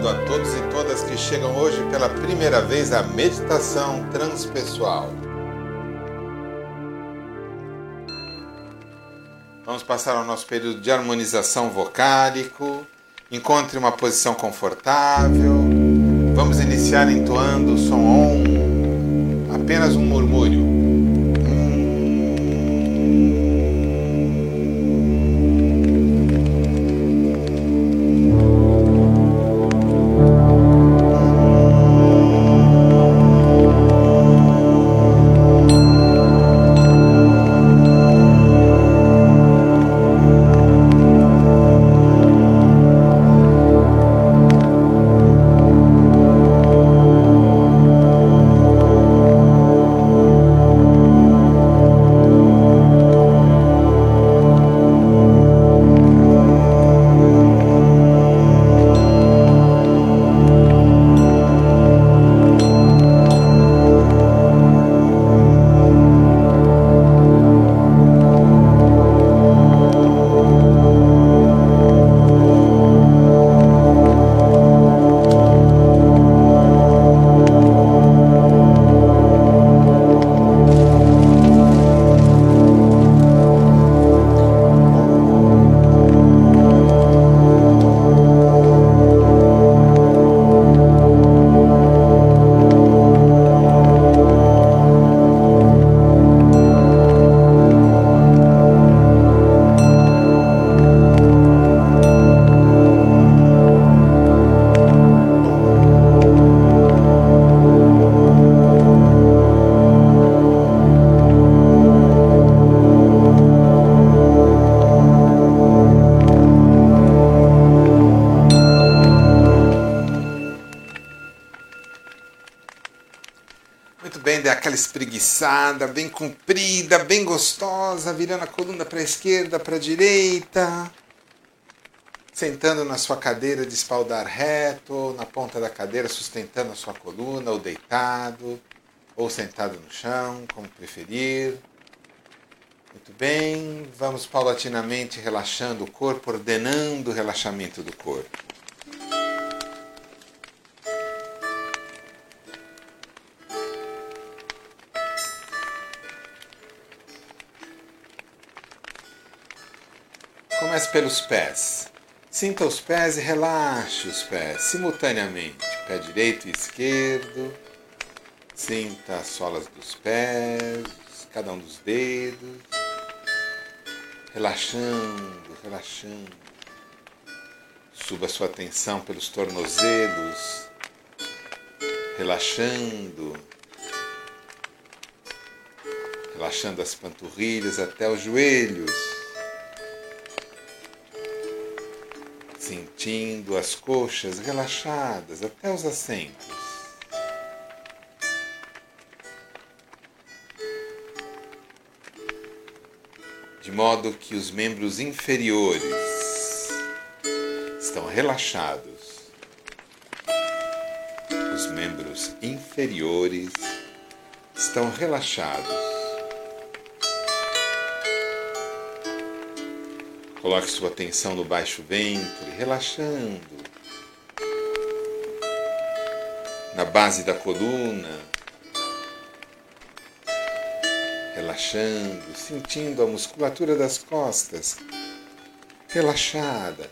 bem-vindo a todos e todas que chegam hoje pela primeira vez à meditação transpessoal. Vamos passar ao nosso período de harmonização vocálico. Encontre uma posição confortável. Vamos iniciar entoando o som OM, apenas um aquela espreguiçada, bem comprida, bem gostosa, virando a coluna para a esquerda, para a direita. Sentando na sua cadeira de espaldar reto, ou na ponta da cadeira, sustentando a sua coluna, ou deitado, ou sentado no chão, como preferir. Muito bem, vamos paulatinamente relaxando o corpo, ordenando o relaxamento do corpo. Pelos pés. Sinta os pés e relaxe os pés simultaneamente. Pé direito e esquerdo. Sinta as solas dos pés, cada um dos dedos. Relaxando, relaxando. Suba sua atenção pelos tornozelos. Relaxando. Relaxando as panturrilhas até os joelhos sentindo as coxas relaxadas até os assentos. De modo que os membros inferiores estão relaxados. Os membros inferiores estão relaxados. Coloque sua atenção no baixo ventre, relaxando. Na base da coluna, relaxando, sentindo a musculatura das costas relaxada.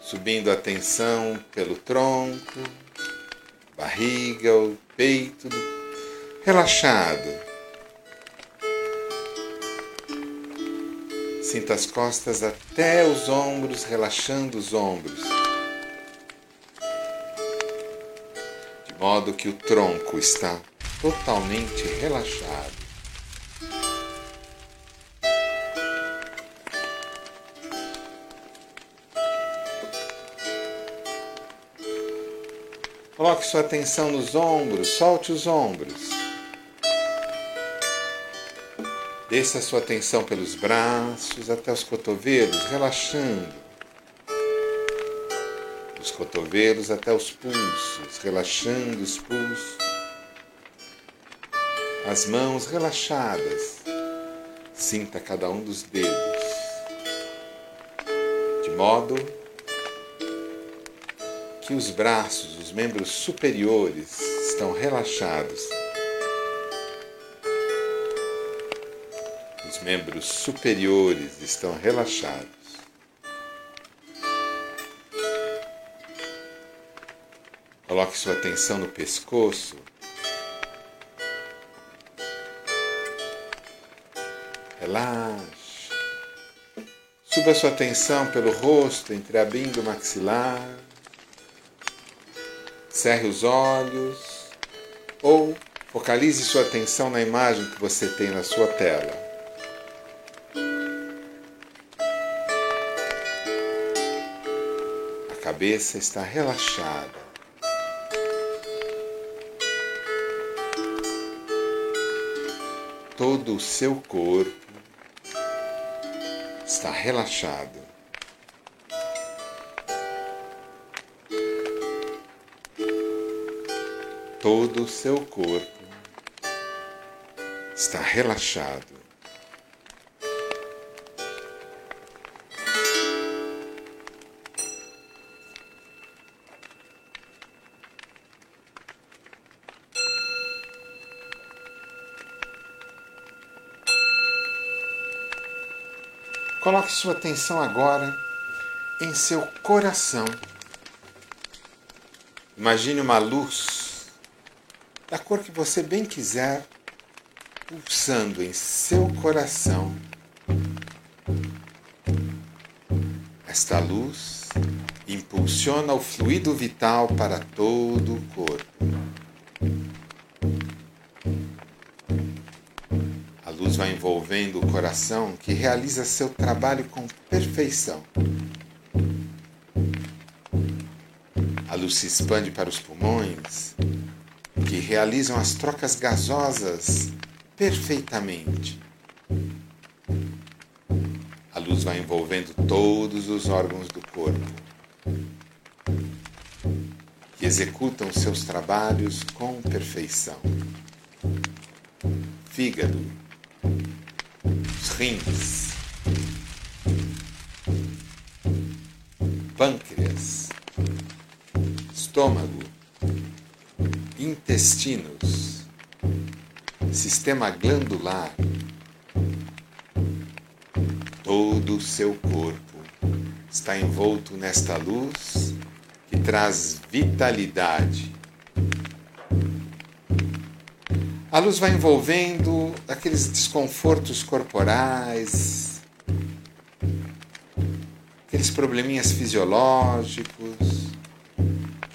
Subindo a atenção pelo tronco, barriga, o peito, relaxado. Sinta as costas até os ombros, relaxando os ombros. De modo que o tronco está totalmente relaxado. Coloque sua atenção nos ombros, solte os ombros. Desça a sua atenção pelos braços até os cotovelos, relaxando. Dos cotovelos até os pulsos, relaxando os pulsos. As mãos relaxadas, Sinta cada um dos dedos, de modo que os braços, os membros superiores estão relaxados. Membros superiores estão relaxados. Coloque sua atenção no pescoço. Relaxe. Suba sua atenção pelo rosto, entre a binga e o maxilar. Cerre os olhos ou focalize sua atenção na imagem que você tem na sua tela. Cabeça está relaxada. Todo o seu corpo está relaxado. Todo o seu corpo está relaxado. Coloque sua atenção agora em seu coração. Imagine uma luz da cor que você bem quiser pulsando em seu coração. Esta luz impulsiona o fluido vital para todo o corpo. Vai envolvendo o coração que realiza seu trabalho com perfeição. A luz se expande para os pulmões, que realizam as trocas gasosas perfeitamente. A luz vai envolvendo todos os órgãos do corpo, que executam seus trabalhos com perfeição. Fígado, rins, pâncreas, estômago, intestinos, sistema glandular, todo o seu corpo está envolto nesta luz que traz vitalidade A luz vai envolvendo aqueles desconfortos corporais, aqueles probleminhas fisiológicos,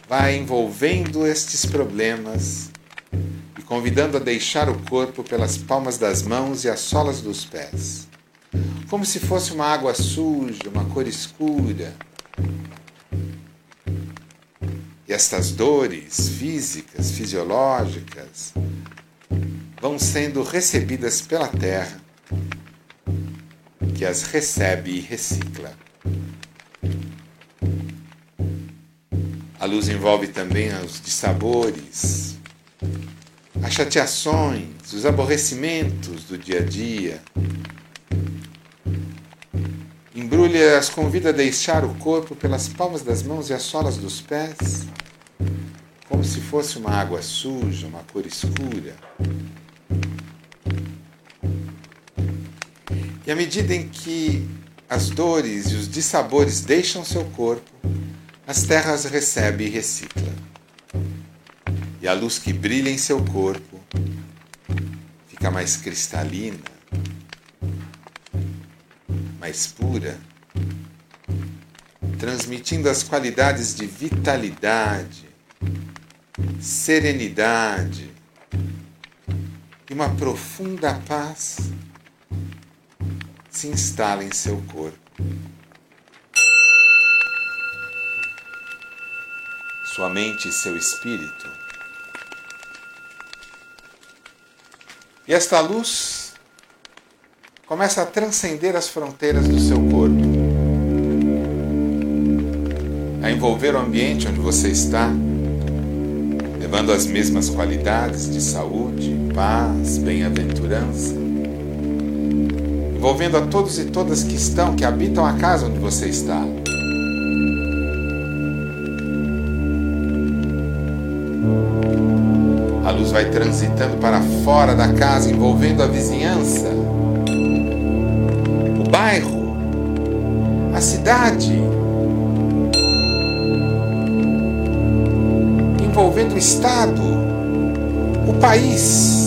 vai envolvendo estes problemas e convidando a deixar o corpo pelas palmas das mãos e as solas dos pés, como se fosse uma água suja, uma cor escura. E estas dores físicas, fisiológicas, vão sendo recebidas pela terra, que as recebe e recicla. A luz envolve também os dissabores, as chateações, os aborrecimentos do dia a dia. Embrulha as convida a deixar o corpo pelas palmas das mãos e as solas dos pés, como se fosse uma água suja, uma cor escura. E à medida em que as dores e os dissabores deixam seu corpo, as terras recebe e recicla. E a luz que brilha em seu corpo fica mais cristalina, mais pura, transmitindo as qualidades de vitalidade, serenidade e uma profunda paz se instala em seu corpo. Sua mente e seu espírito. E esta luz começa a transcender as fronteiras do seu corpo, a envolver o ambiente onde você está, levando as mesmas qualidades de saúde, paz, bem-aventurança envolvendo a todos e todas que estão, que habitam a casa onde você está. A luz vai transitando para fora da casa, envolvendo a vizinhança, o bairro, a cidade, envolvendo o estado, o país,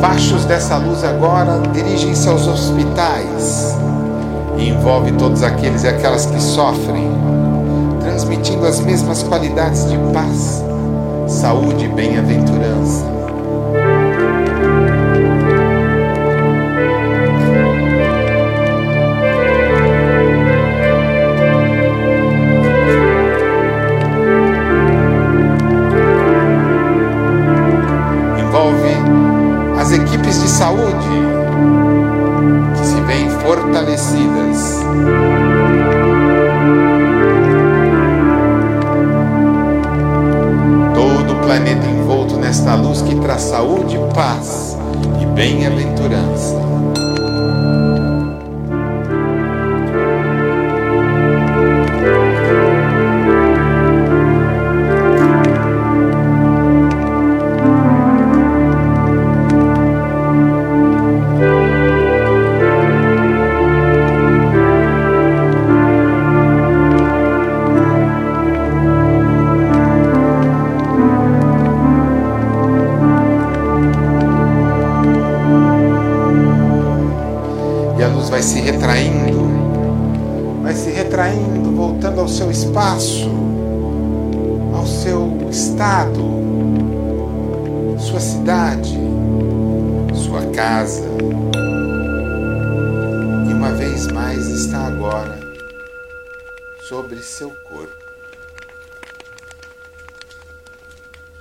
Fachos dessa luz agora dirigem-se aos hospitais e envolve todos aqueles e aquelas que sofrem, transmitindo as mesmas qualidades de paz, saúde e bem-aventurança. saúde que se veem fortalecidas. Todo o planeta envolto nesta luz que traz saúde, paz e bem-aventurança.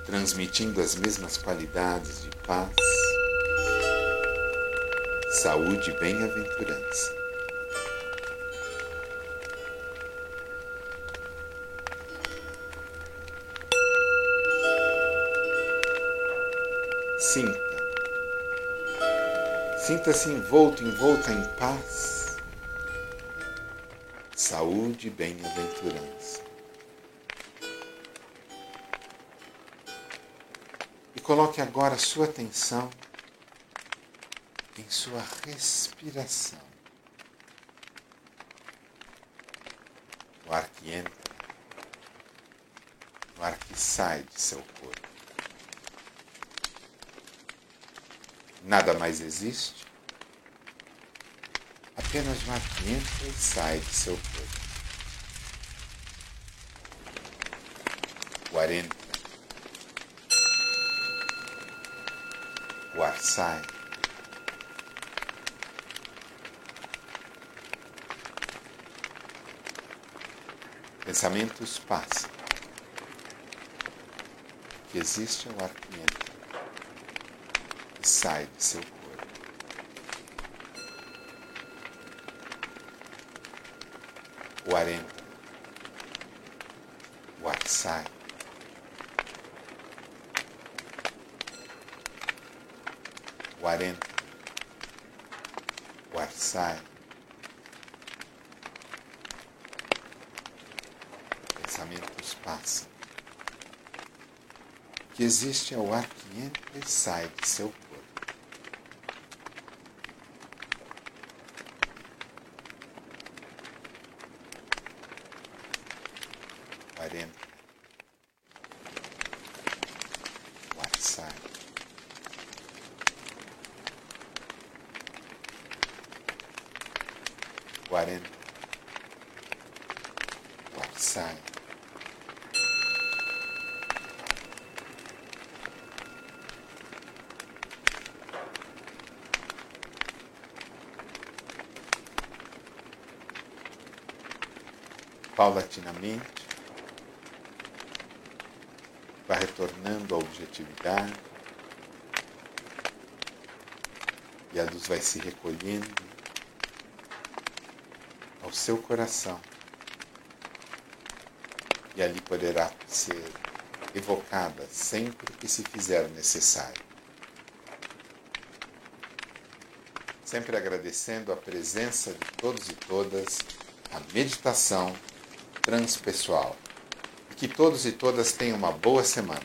Transmitindo as mesmas qualidades de paz, saúde e bem-aventurança. Sinta. Sinta-se envolto, envolta em paz, saúde e bem-aventurança. coloque agora sua atenção em sua respiração. O ar que entra, o ar que sai de seu corpo. Nada mais existe, apenas que entra e sai de seu corpo. O ar entra o ar sai. Pensamentos passam. O que existe é o ar que entra sai de seu corpo. O ar entra, o ar sai. o ar entra, o ar sai. Pensamentos passam. O que existe é o ar que entra e sai de seu corpo. adentro. WhatsApp. Quarenta. WhatsApp. Paulatinamente, vai retornando à objetividade e a luz vai se recolhendo ao seu coração e ali poderá ser evocada sempre que se fizer necessário. Sempre agradecendo a presença de todos e todas, a meditação transpessoal. Que todos e todas tenham uma boa semana.